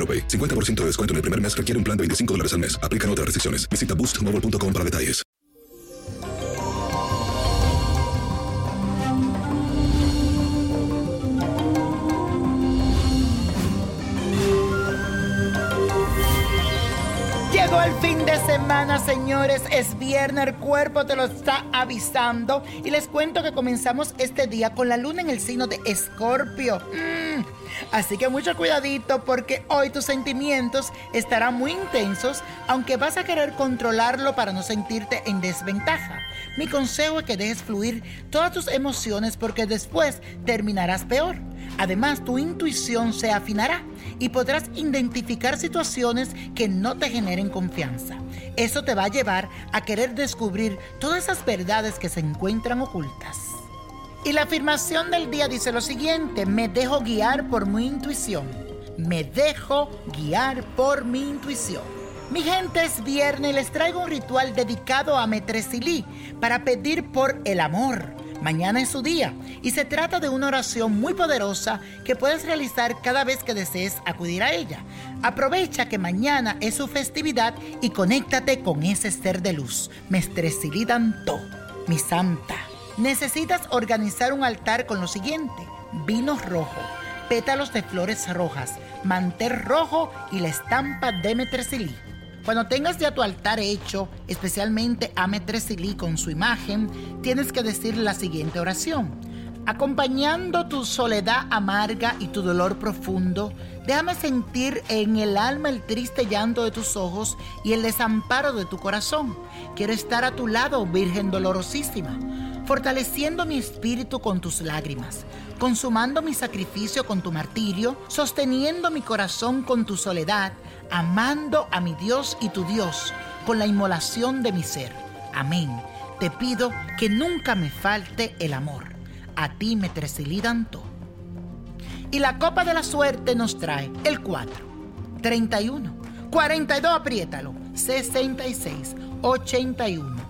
AroPay. 50% de descuento en el primer mes requiere un plan de 25 dólares al mes. Aplican otras restricciones. Visita boostmobile.com para detalles. Llegó el fin de semana, señores. Es viernes, el cuerpo te lo está avisando. Y les cuento que comenzamos este día con la luna en el signo de Escorpio. Mm. Así que mucho cuidadito porque hoy tus sentimientos estarán muy intensos, aunque vas a querer controlarlo para no sentirte en desventaja. Mi consejo es que dejes fluir todas tus emociones porque después terminarás peor. Además, tu intuición se afinará y podrás identificar situaciones que no te generen confianza. Eso te va a llevar a querer descubrir todas esas verdades que se encuentran ocultas. Y la afirmación del día dice lo siguiente, me dejo guiar por mi intuición. Me dejo guiar por mi intuición. Mi gente es viernes y les traigo un ritual dedicado a Metresilí para pedir por el amor. Mañana es su día y se trata de una oración muy poderosa que puedes realizar cada vez que desees acudir a ella. Aprovecha que mañana es su festividad y conéctate con ese ser de luz. Mestresilí Danto, mi santa. Necesitas organizar un altar con lo siguiente: vino rojo, pétalos de flores rojas, mantel rojo y la estampa de Metresilí. Cuando tengas ya tu altar hecho, especialmente a Metresilí con su imagen, tienes que decir la siguiente oración. Acompañando tu soledad amarga y tu dolor profundo, déjame sentir en el alma el triste llanto de tus ojos y el desamparo de tu corazón. Quiero estar a tu lado, Virgen dolorosísima fortaleciendo mi espíritu con tus lágrimas, consumando mi sacrificio con tu martirio, sosteniendo mi corazón con tu soledad, amando a mi Dios y tu Dios con la inmolación de mi ser. Amén. Te pido que nunca me falte el amor. A ti me tresilidanto. Y la copa de la suerte nos trae el 4, 31, 42, apriétalo, 66, 81.